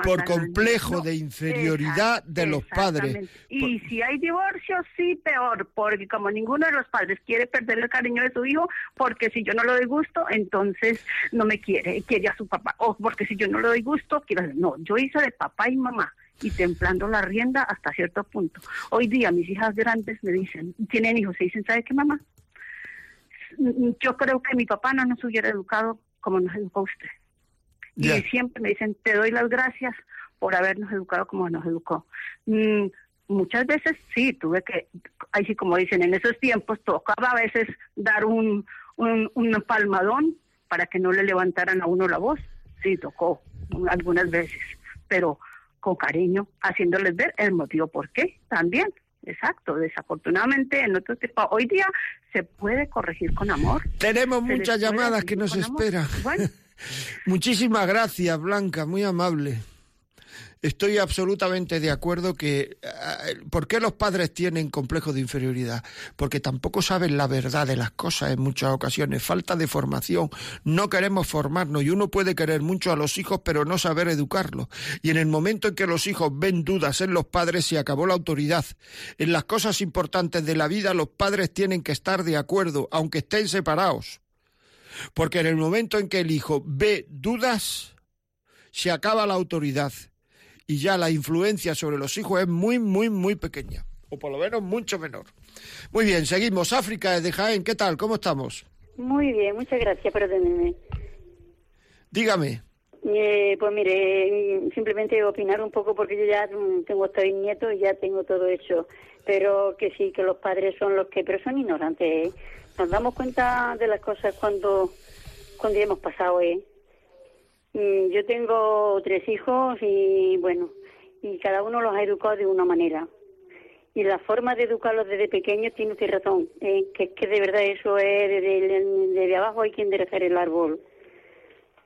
por complejo de inferioridad de los padres. Y si hay divorcio, sí, peor, porque como ninguno de los padres quiere perder el cariño de su hijo, porque si yo no le doy gusto, entonces no me quiere, quiere a su papá, o porque si yo no le doy gusto, quiero no, yo hice de papá y mamá y templando la rienda hasta cierto punto. Hoy día mis hijas grandes me dicen, tienen hijos, y dicen, ¿sabe qué mamá? Yo creo que mi papá no nos hubiera educado como nos educó usted. Y siempre me dicen, te doy las gracias por habernos educado como nos educó. Mm, muchas veces sí, tuve que, ahí sí como dicen, en esos tiempos tocaba a veces dar un, un, un palmadón para que no le levantaran a uno la voz. Sí, tocó algunas veces, pero con cariño, haciéndoles ver el motivo por qué también. Exacto, desafortunadamente en otro tipo, hoy día se puede corregir con amor. Tenemos muchas llamadas que nos esperan. Muchísimas gracias, Blanca, muy amable. Estoy absolutamente de acuerdo que... Eh, ¿Por qué los padres tienen complejo de inferioridad? Porque tampoco saben la verdad de las cosas en muchas ocasiones. Falta de formación. No queremos formarnos y uno puede querer mucho a los hijos pero no saber educarlos. Y en el momento en que los hijos ven dudas en los padres se acabó la autoridad. En las cosas importantes de la vida los padres tienen que estar de acuerdo, aunque estén separados. Porque en el momento en que el hijo ve dudas, se acaba la autoridad y ya la influencia sobre los hijos es muy, muy, muy pequeña, o por lo menos mucho menor. Muy bien, seguimos. África de Jaén, ¿qué tal? ¿Cómo estamos? Muy bien, muchas gracias por atenderme. Dígame. Eh, pues mire, simplemente opinar un poco porque yo ya tengo estoy nieto y ya tengo todo hecho. Pero que sí, que los padres son los que, pero son ignorantes. ¿eh? Nos damos cuenta de las cosas cuando, cuando ya hemos pasado. ¿eh? Mm, yo tengo tres hijos y bueno, y cada uno los ha educado de una manera. Y la forma de educarlos desde pequeños tiene usted razón, ¿eh? que es que de verdad eso es desde, desde abajo hay que enderezar el árbol.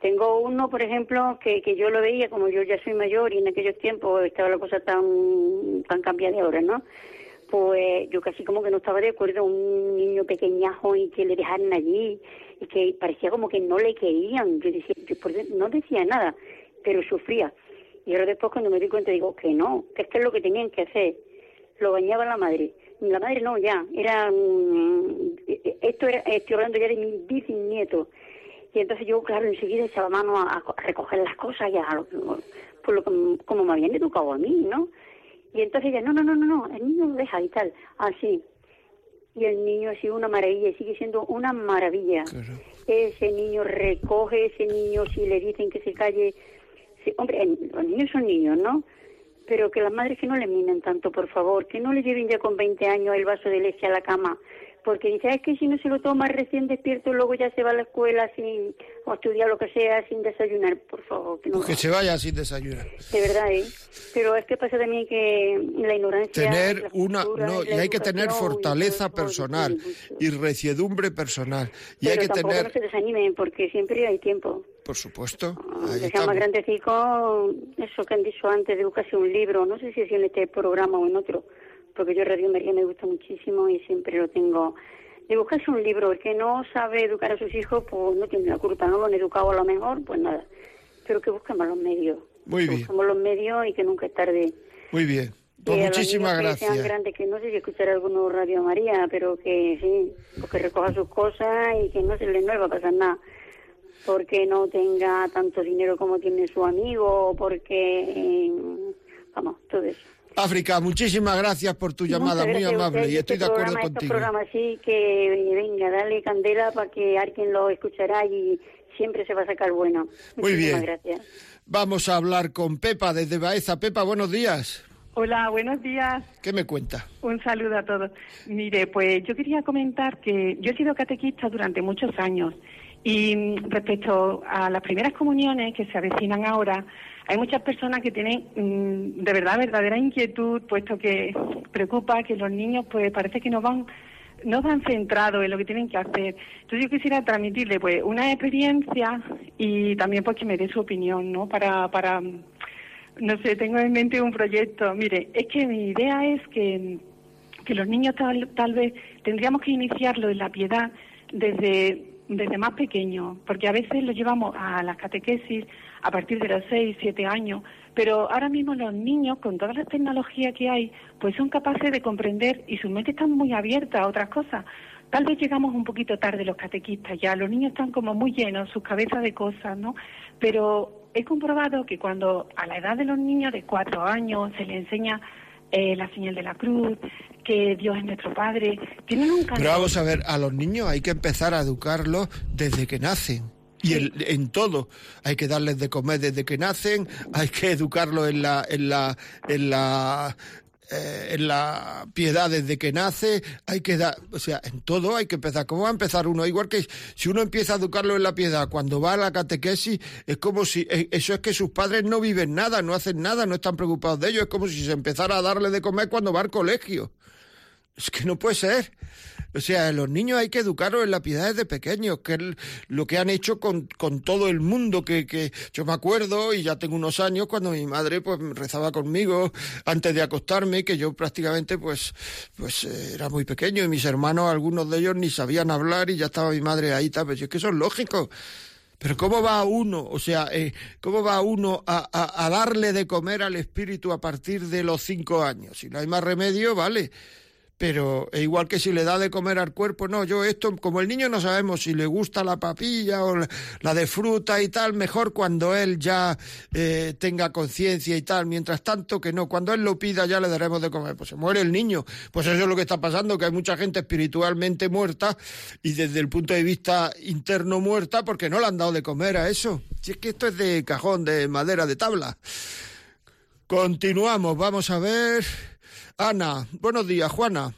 Tengo uno, por ejemplo, que, que yo lo veía, como yo ya soy mayor y en aquellos tiempos estaba la cosa tan, tan cambiada de ahora, ¿no? Pues yo casi como que no estaba de acuerdo, un niño pequeñajo y que le dejaran allí y que parecía como que no le querían. Yo decía, no decía nada, pero sufría. Y ahora después cuando me di cuenta digo que no, que es que es lo que tenían que hacer. Lo bañaba la madre. La madre no, ya, era... esto era, estoy hablando ya de mi bisnieto. Y entonces yo, claro, enseguida echaba mano a, recoger las cosas ya, por lo, como me habían educado a mí, ¿no? Y entonces ella, no, no, no, no, no, el niño lo deja y tal, así. Y el niño ha sido una maravilla y sigue siendo una maravilla. Ese niño recoge, ese niño si le dicen que se calle, hombre, los niños son niños, ¿no? Pero que las madres que no le minen tanto, por favor, que no le lleven ya con 20 años el vaso de leche a la cama, porque dice, es que si no se lo toma recién despierto, luego ya se va a la escuela sin, o estudiar lo que sea, sin desayunar, por favor. Que, no pues que se vaya sin desayunar. De verdad, ¿eh? Pero es que pasa también que la ignorancia... Tener una, no, y hay que tener fortaleza personal y reciedumbre personal. Y hay que tener... no se desanimen, porque siempre hay tiempo. Por supuesto. Ah, que sea más grandecico, eso que han dicho antes de buscarse un libro, no sé si es en este programa o en otro, porque yo Radio María me gusta muchísimo y siempre lo tengo. De buscarse un libro, el que no sabe educar a sus hijos, pues no tiene la culpa, no lo han educado a lo mejor, pues nada. Pero que busquemos los medios. Muy bien. Busquemos los medios y que nunca es tarde. Muy bien. Pues muchísimas gracias. Que sean grandes, que no sé si escuchar alguno Radio María, pero que sí, pues que recoja sus cosas y que no se le no va a pasar nada porque no tenga tanto dinero como tiene su amigo, porque, eh, vamos, todo eso. África, muchísimas gracias por tu llamada, muy amable, y estoy de acuerdo este contigo. programa sí, que venga, dale candela para que alguien lo escuchará y siempre se va a sacar bueno. Muy bien. gracias. Vamos a hablar con Pepa desde Baeza. Pepa, buenos días. Hola, buenos días. ¿Qué me cuenta? Un saludo a todos. Mire, pues yo quería comentar que yo he sido catequista durante muchos años y respecto a las primeras comuniones que se avecinan ahora, hay muchas personas que tienen mm, de verdad verdadera inquietud, puesto que preocupa que los niños pues parece que no van no van centrados en lo que tienen que hacer. Entonces yo quisiera transmitirle pues una experiencia y también pues que me dé su opinión, ¿no? Para para no sé, tengo en mente un proyecto. Mire, es que mi idea es que que los niños tal, tal vez tendríamos que iniciarlo en la piedad desde desde más pequeño, porque a veces lo llevamos a las catequesis a partir de los 6, 7 años, pero ahora mismo los niños, con toda la tecnología que hay, pues son capaces de comprender y sus mentes están muy abiertas a otras cosas. Tal vez llegamos un poquito tarde los catequistas ya, los niños están como muy llenos, sus cabezas de cosas, ¿no? Pero he comprobado que cuando a la edad de los niños de 4 años se les enseña eh, la señal de la cruz, que Dios es nuestro Padre. Tienen un Pero vamos a ver, a los niños hay que empezar a educarlos desde que nacen. Y en todo, hay que darles de comer desde que nacen, hay que educarlos en la, en la, en la eh, en la piedad desde que nace, hay que dar, o sea, en todo hay que empezar. ¿Cómo va a empezar uno? Igual que si uno empieza a educarlo en la piedad, cuando va a la catequesis, es como si, eh, eso es que sus padres no viven nada, no hacen nada, no están preocupados de ellos, es como si se empezara a darle de comer cuando va al colegio. Es que no puede ser. O sea, los niños hay que educarlos en la piedad desde pequeños, que es lo que han hecho con, con todo el mundo, que, que yo me acuerdo, y ya tengo unos años, cuando mi madre pues rezaba conmigo antes de acostarme, que yo prácticamente pues, pues eh, era muy pequeño, y mis hermanos, algunos de ellos ni sabían hablar, y ya estaba mi madre ahí, tal, es que eso es lógico. Pero ¿cómo va uno, o sea, eh, cómo va uno a, a, a darle de comer al espíritu a partir de los cinco años? Si no hay más remedio, vale pero es igual que si le da de comer al cuerpo, no, yo esto, como el niño no sabemos si le gusta la papilla o la de fruta y tal, mejor cuando él ya eh, tenga conciencia y tal, mientras tanto que no, cuando él lo pida ya le daremos de comer, pues se muere el niño, pues eso es lo que está pasando, que hay mucha gente espiritualmente muerta y desde el punto de vista interno muerta porque no le han dado de comer a eso, si es que esto es de cajón, de madera, de tabla. Continuamos, vamos a ver. Ana, buenos días, Juana.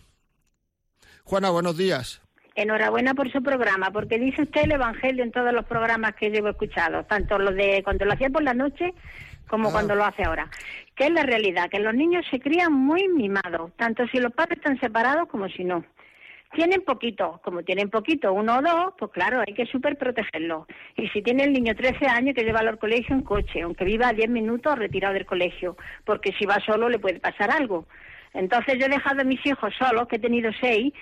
Juana, buenos días. Enhorabuena por su programa, porque dice usted el Evangelio en todos los programas que llevo escuchado, tanto los de cuando lo hacía por la noche como ah. cuando lo hace ahora. Que es la realidad, que los niños se crían muy mimados, tanto si los padres están separados como si no. Tienen poquito, como tienen poquito, uno o dos, pues claro, hay que súper protegerlo. Y si tiene el niño 13 años, que llevarlo al colegio en coche, aunque viva 10 minutos retirado del colegio, porque si va solo le puede pasar algo. Entonces yo he dejado a mis hijos solos, que he tenido seis,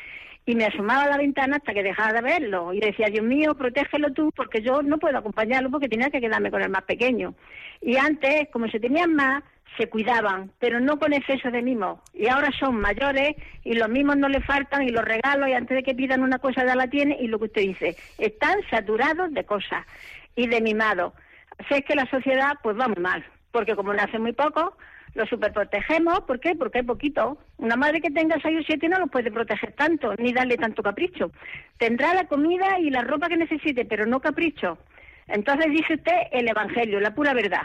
y me asomaba a la ventana hasta que dejaba de verlo. Y decía, Dios mío, protégelo tú, porque yo no puedo acompañarlo porque tenía que quedarme con el más pequeño. Y antes, como se tenían más, se cuidaban, pero no con exceso de mimo. Y ahora son mayores y los mimos no les faltan y los regalos y antes de que pidan una cosa ya la tienen y lo que usted dice, están saturados de cosas y de mimados. Así es que la sociedad pues va muy mal, porque como nace muy poco, lo superprotegemos. ¿Por qué? Porque hay poquito. Una madre que tenga seis o siete no los puede proteger tanto, ni darle tanto capricho. Tendrá la comida y la ropa que necesite, pero no capricho. Entonces dice usted el Evangelio, la pura verdad.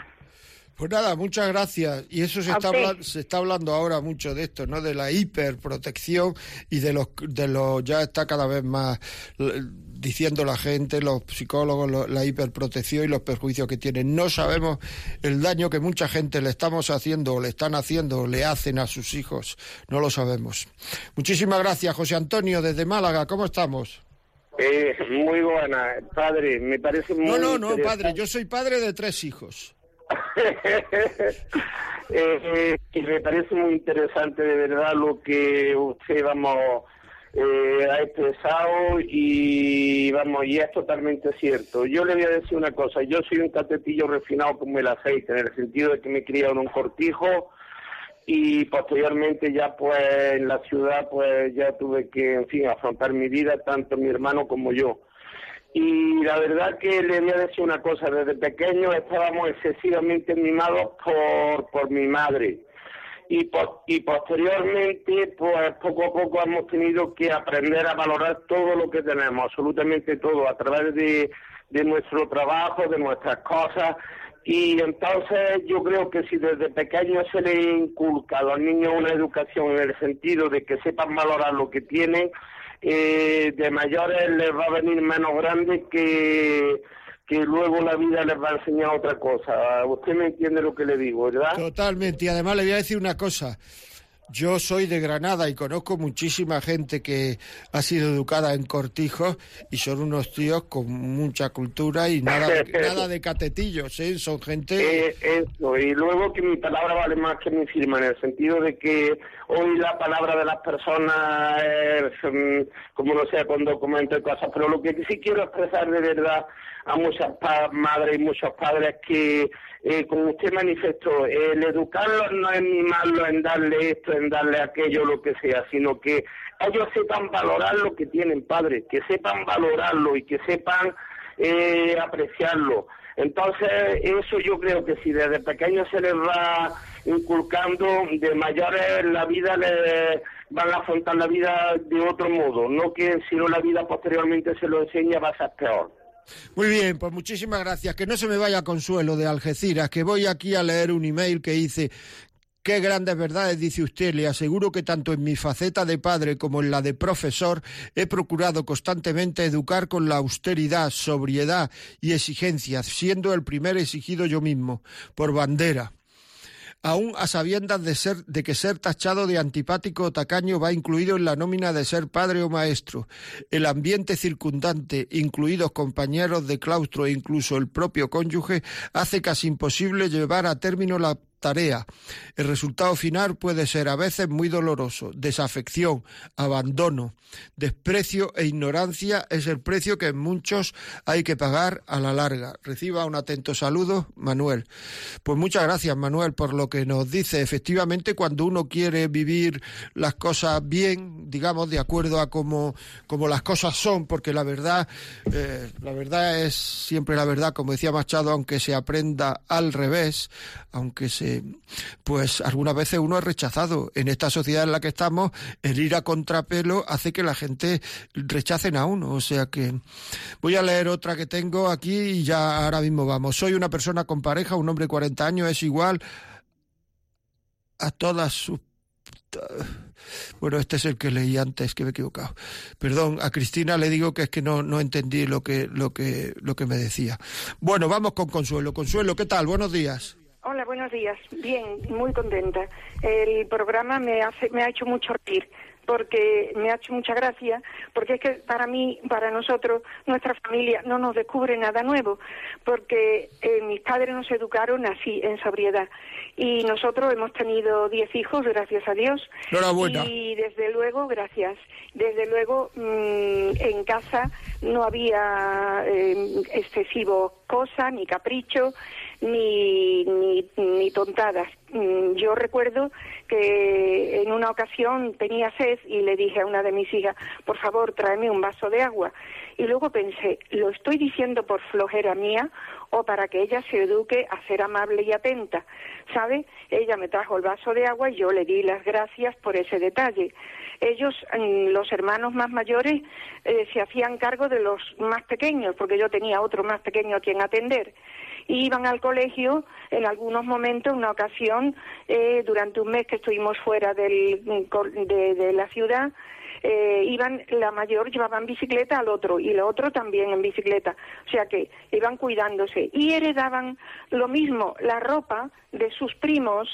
Pues nada, muchas gracias. Y eso se está, se está hablando ahora mucho de esto, ¿no? De la hiperprotección y de los, de los ya está cada vez más diciendo la gente, los psicólogos, la hiperprotección y los perjuicios que tienen. No sabemos el daño que mucha gente le estamos haciendo o le están haciendo o le hacen a sus hijos. No lo sabemos. Muchísimas gracias, José Antonio, desde Málaga. ¿Cómo estamos? Eh, muy buena, padre. Me parece muy. No, no, no, padre. Yo soy padre de tres hijos. eh, y me parece muy interesante de verdad lo que usted vamos eh, ha expresado y vamos y es totalmente cierto. Yo le voy a decir una cosa, yo soy un catetillo refinado como el aceite, en el sentido de que me he criado en un cortijo y posteriormente ya pues en la ciudad pues ya tuve que en fin afrontar mi vida tanto mi hermano como yo y la verdad que le voy a decir una cosa, desde pequeño estábamos excesivamente mimados por, por mi madre. Y, y posteriormente, pues poco a poco hemos tenido que aprender a valorar todo lo que tenemos, absolutamente todo, a través de, de nuestro trabajo, de nuestras cosas. Y entonces yo creo que si desde pequeño se le inculca a los niños una educación en el sentido de que sepan valorar lo que tienen, eh, de mayores les va a venir menos grande que, que luego la vida les va a enseñar otra cosa. Usted me entiende lo que le digo, ¿verdad? Totalmente. Y además le voy a decir una cosa. Yo soy de Granada y conozco muchísima gente que ha sido educada en cortijos y son unos tíos con mucha cultura y nada, nada de catetillos, ¿eh? Son gente... Eh, eso, y luego que mi palabra vale más que mi firma, en el sentido de que hoy la palabra de las personas es, mm, como no sé, cuando comento cosas, pero lo que sí quiero expresar de verdad a muchas madres y muchos padres que eh, como usted manifestó, el educarlos no es ni malo en darle esto, en darle aquello, lo que sea, sino que ellos sepan valorar lo que tienen padres, que sepan valorarlo y que sepan eh, apreciarlo. Entonces, eso yo creo que si desde pequeños se les va inculcando, de mayores la vida les van a afrontar la vida de otro modo, no que si no la vida posteriormente se lo enseña va a ser peor. Muy bien, pues muchísimas gracias. Que no se me vaya Consuelo de Algeciras, que voy aquí a leer un email que dice Qué grandes verdades dice usted. Le aseguro que tanto en mi faceta de padre como en la de profesor he procurado constantemente educar con la austeridad, sobriedad y exigencia, siendo el primer exigido yo mismo, por bandera aún a sabiendas de, ser, de que ser tachado de antipático o tacaño va incluido en la nómina de ser padre o maestro. El ambiente circundante, incluidos compañeros de claustro e incluso el propio cónyuge, hace casi imposible llevar a término la tarea. El resultado final puede ser a veces muy doloroso. Desafección, abandono, desprecio e ignorancia es el precio que muchos hay que pagar a la larga. Reciba un atento saludo, Manuel. Pues muchas gracias, Manuel, por lo que nos dice. Efectivamente, cuando uno quiere vivir las cosas bien, digamos, de acuerdo a como, como las cosas son, porque la verdad, eh, la verdad es siempre la verdad, como decía Machado, aunque se aprenda al revés, aunque se, pues algunas veces uno es rechazado. En esta sociedad en la que estamos, el ir a contrapelo hace que la gente rechacen a uno. O sea que voy a leer otra que tengo aquí y ya ahora mismo vamos. Soy una persona con pareja, un hombre de 40 años, es igual a todas sus bueno, este es el que leí antes, que me he equivocado. Perdón, a Cristina le digo que es que no, no entendí lo que, lo, que, lo que me decía. Bueno, vamos con Consuelo. Consuelo, ¿qué tal? Buenos días. Hola, buenos días. Bien, muy contenta. El programa me, hace, me ha hecho mucho reír porque me ha hecho mucha gracia, porque es que para mí, para nosotros, nuestra familia no nos descubre nada nuevo, porque eh, mis padres nos educaron así, en sobriedad. Y nosotros hemos tenido diez hijos, gracias a Dios. Enhorabuena. Y desde luego, gracias. Desde luego, mm, en casa no había eh, excesivo cosa, ni capricho, ni, ni, ni tontadas. Mm, yo recuerdo que en una ocasión tenía sed y le dije a una de mis hijas, por favor, tráeme un vaso de agua. Y luego pensé, ¿lo estoy diciendo por flojera mía o para que ella se eduque a ser amable y atenta? ¿Sabe? Ella me trajo el vaso de agua y yo le di las gracias por ese detalle. Ellos, mm, los hermanos más mayores, eh, se hacían cargo de los más pequeños, porque yo tenía otro más pequeño a quien atender iban al colegio en algunos momentos, una ocasión, eh, durante un mes que estuvimos fuera del, de, la ciudad, eh, iban, la mayor llevaban bicicleta al otro y el otro también en bicicleta. O sea que iban cuidándose y heredaban lo mismo, la ropa de sus primos,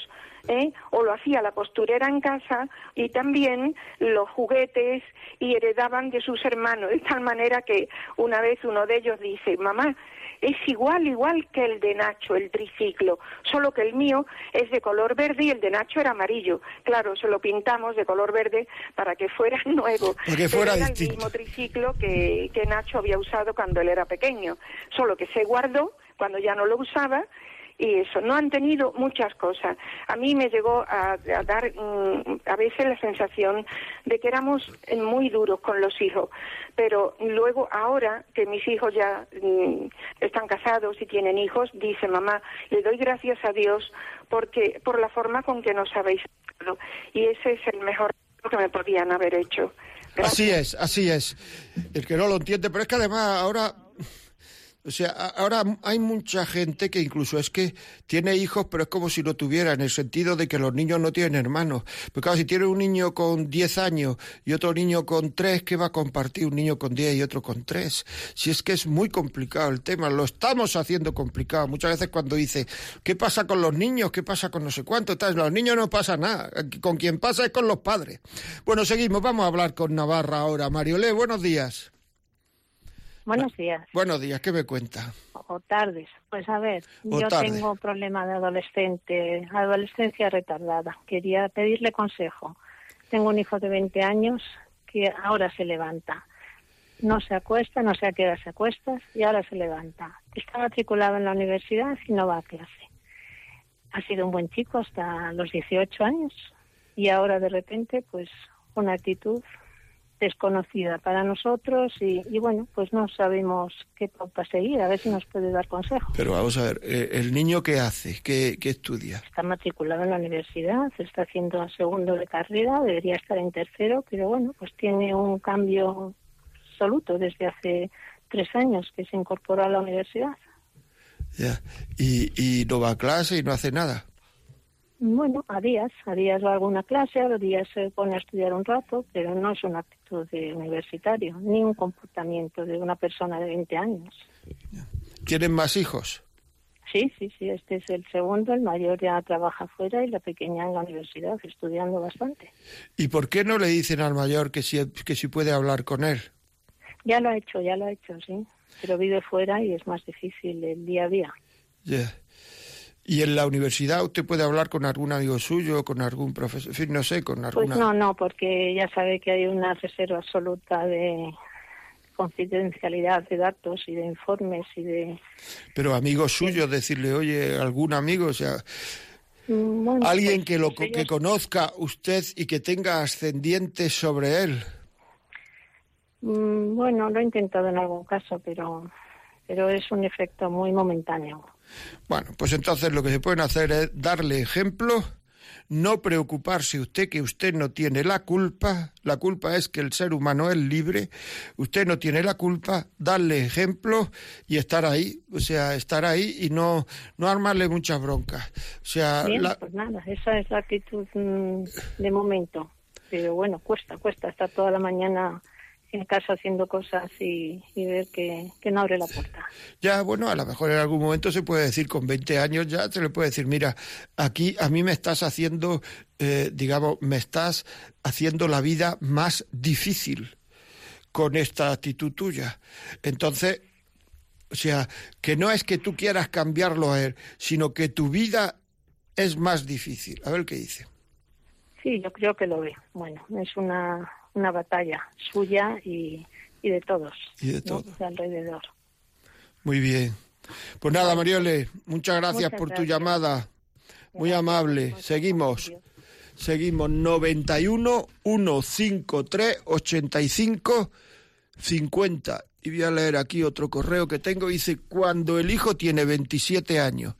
¿eh? o lo hacía la posturera en casa y también los juguetes y heredaban de sus hermanos, de tal manera que una vez uno de ellos dice, mamá, es igual, igual que el de Nacho, el triciclo, solo que el mío es de color verde y el de Nacho era amarillo. Claro, se lo pintamos de color verde para que fuera nuevo. Para que fuera era el mismo triciclo que, que Nacho había usado cuando él era pequeño, solo que se guardó cuando ya no lo usaba y eso. No han tenido muchas cosas. A mí me llegó a, dar mm, a veces la sensación de que éramos muy duros con los hijos, pero luego ahora que mis hijos ya mm, están casados y tienen hijos, dice mamá, le doy gracias a Dios porque por la forma con que nos habéis dado y ese es el mejor que me podían haber hecho. Así es, así es. El que no lo entiende, pero es que además ahora o sea, ahora hay mucha gente que incluso es que tiene hijos, pero es como si no tuviera, en el sentido de que los niños no tienen hermanos. Pero claro, si tiene un niño con 10 años y otro niño con 3, ¿qué va a compartir un niño con 10 y otro con 3? Si es que es muy complicado el tema, lo estamos haciendo complicado. Muchas veces cuando dice, ¿qué pasa con los niños? ¿Qué pasa con no sé cuánto? Los niños no pasa nada, con quien pasa es con los padres. Bueno, seguimos, vamos a hablar con Navarra ahora. Mario Le, buenos días. Buenos días. Buenos días, ¿qué me cuenta? O tardes. Pues a ver, yo tengo problema de adolescente, adolescencia retardada. Quería pedirle consejo. Tengo un hijo de 20 años que ahora se levanta. No se acuesta, no sé a qué hora se acuesta y ahora se levanta. Está matriculado en la universidad y no va a clase. Ha sido un buen chico hasta los 18 años y ahora de repente pues una actitud desconocida para nosotros y, bueno, pues no sabemos qué pauta seguir, a ver si nos puede dar consejo. Pero vamos a ver, eh, ¿el niño qué hace? ¿Qué, ¿Qué, estudia? Está matriculado en la universidad, está haciendo segundo de carrera, debería estar en tercero, pero bueno, pues tiene un cambio absoluto desde hace tres años que se incorporó a la universidad. Ya, y, y no va a clase y no hace nada. Bueno, a días, a días va a alguna clase, a días se pone a estudiar un rato, pero no es una de universitario, ni un comportamiento de una persona de 20 años. ¿Tienen más hijos? Sí, sí, sí, este es el segundo, el mayor ya trabaja fuera y la pequeña en la universidad, estudiando bastante. ¿Y por qué no le dicen al mayor que si, que si puede hablar con él? Ya lo ha hecho, ya lo ha hecho, sí, pero vive fuera y es más difícil el día a día. Ya. ¿Y en la universidad usted puede hablar con algún amigo suyo, con algún profesor, en fin, no sé, con alguna... Pues no, no, porque ya sabe que hay una reserva absoluta de confidencialidad de datos y de informes y de... Pero amigos suyos, decirle, oye, algún amigo, o sea... Mm, alguien pues, que lo pues que conozca usted y que tenga ascendiente sobre él. Mm, bueno, lo he intentado en algún caso, pero pero es un efecto muy momentáneo. Bueno, pues entonces lo que se pueden hacer es darle ejemplo, no preocuparse usted que usted no tiene la culpa, la culpa es que el ser humano es libre, usted no tiene la culpa, darle ejemplo y estar ahí, o sea, estar ahí y no, no armarle muchas broncas. O sea, pues nada, esa es la actitud mm, de momento. Pero bueno, cuesta, cuesta estar toda la mañana en casa haciendo cosas y, ver que, no abre la puerta. Ya, bueno, a lo mejor en algún momento se puede decir, con 20 años ya se le puede decir, mira, aquí a mí me estás haciendo, eh, digamos, me estás haciendo la vida más difícil con esta actitud tuya. Entonces, o sea, que no es que tú quieras cambiarlo a él, sino que tu vida es más difícil. A ver qué dice. Sí, yo creo que lo ve. Bueno, es una una batalla suya y, y de todos. Y de todos. alrededor. Muy bien. Pues nada, Mariole, muchas gracias por tu llamada. Muy amable. Seguimos. Seguimos 91 153 85 50. Y voy a leer aquí otro correo que tengo. Dice, cuando el hijo tiene 27 años,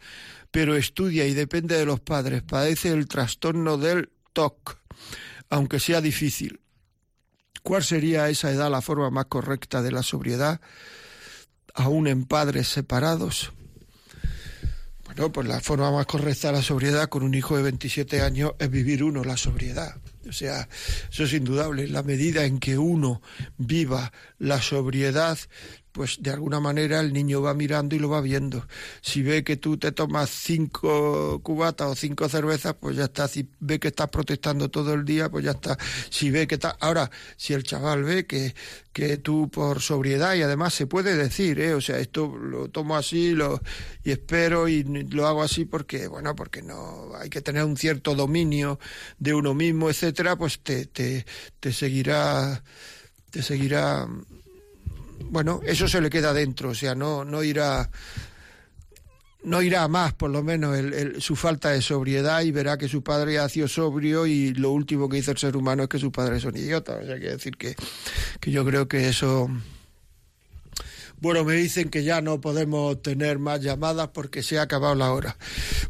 pero estudia y depende de los padres, padece el trastorno del TOC, aunque sea difícil. ¿Cuál sería a esa edad la forma más correcta de la sobriedad, aún en padres separados? Bueno, pues la forma más correcta de la sobriedad con un hijo de 27 años es vivir uno la sobriedad. O sea, eso es indudable. La medida en que uno viva la sobriedad, pues de alguna manera el niño va mirando y lo va viendo. Si ve que tú te tomas cinco cubatas o cinco cervezas, pues ya está. Si ve que estás protestando todo el día, pues ya está. Si ve que está... Ahora, si el chaval ve que, que tú por sobriedad, y además se puede decir, ¿eh? o sea, esto lo tomo así lo, y espero y lo hago así porque, bueno, porque no hay que tener un cierto dominio de uno mismo, etcétera, pues te, te, te seguirá te seguirá bueno, eso se le queda dentro, o sea, no, no irá no irá más, por lo menos, su falta de sobriedad y verá que su padre ha sido sobrio y lo último que dice el ser humano es que sus padres son idiotas. O sea, que decir que, que yo creo que eso... Bueno, me dicen que ya no podemos tener más llamadas porque se ha acabado la hora.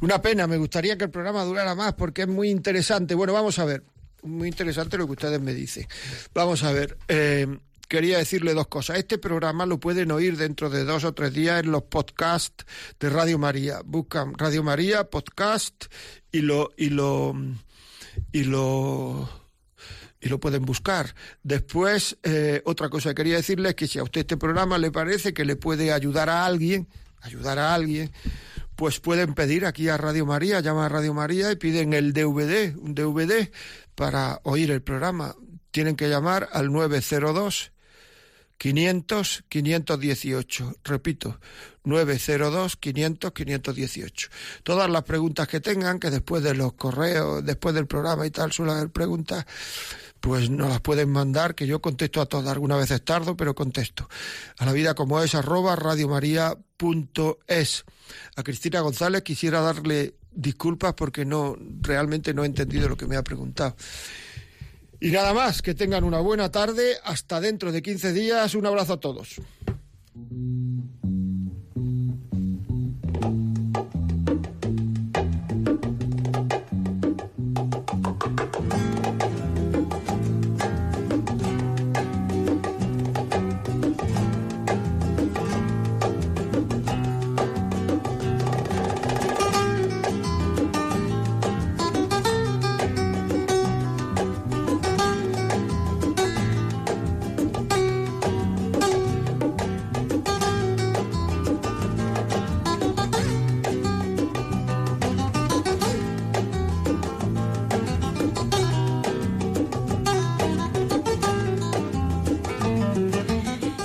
Una pena, me gustaría que el programa durara más porque es muy interesante. Bueno, vamos a ver, muy interesante lo que ustedes me dicen. Vamos a ver. Eh, quería decirle dos cosas. Este programa lo pueden oír dentro de dos o tres días en los podcasts de Radio María. Buscan Radio María, podcast y lo y lo y lo y lo pueden buscar. Después, eh, otra cosa que quería decirle es que si a usted este programa le parece que le puede ayudar a alguien, ayudar a alguien, pues pueden pedir aquí a Radio María, llama a Radio María y piden el DVD, un DVD para oír el programa. Tienen que llamar al 902 500 518. Repito, 902 500 518. Todas las preguntas que tengan, que después de los correos, después del programa y tal, suele haber preguntas, pues no las pueden mandar, que yo contesto a todas. Algunas veces tardo, pero contesto. A la vida como es, arroba radiomaria.es. A Cristina González quisiera darle disculpas porque no, realmente no he entendido lo que me ha preguntado. Y nada más, que tengan una buena tarde. Hasta dentro de 15 días. Un abrazo a todos.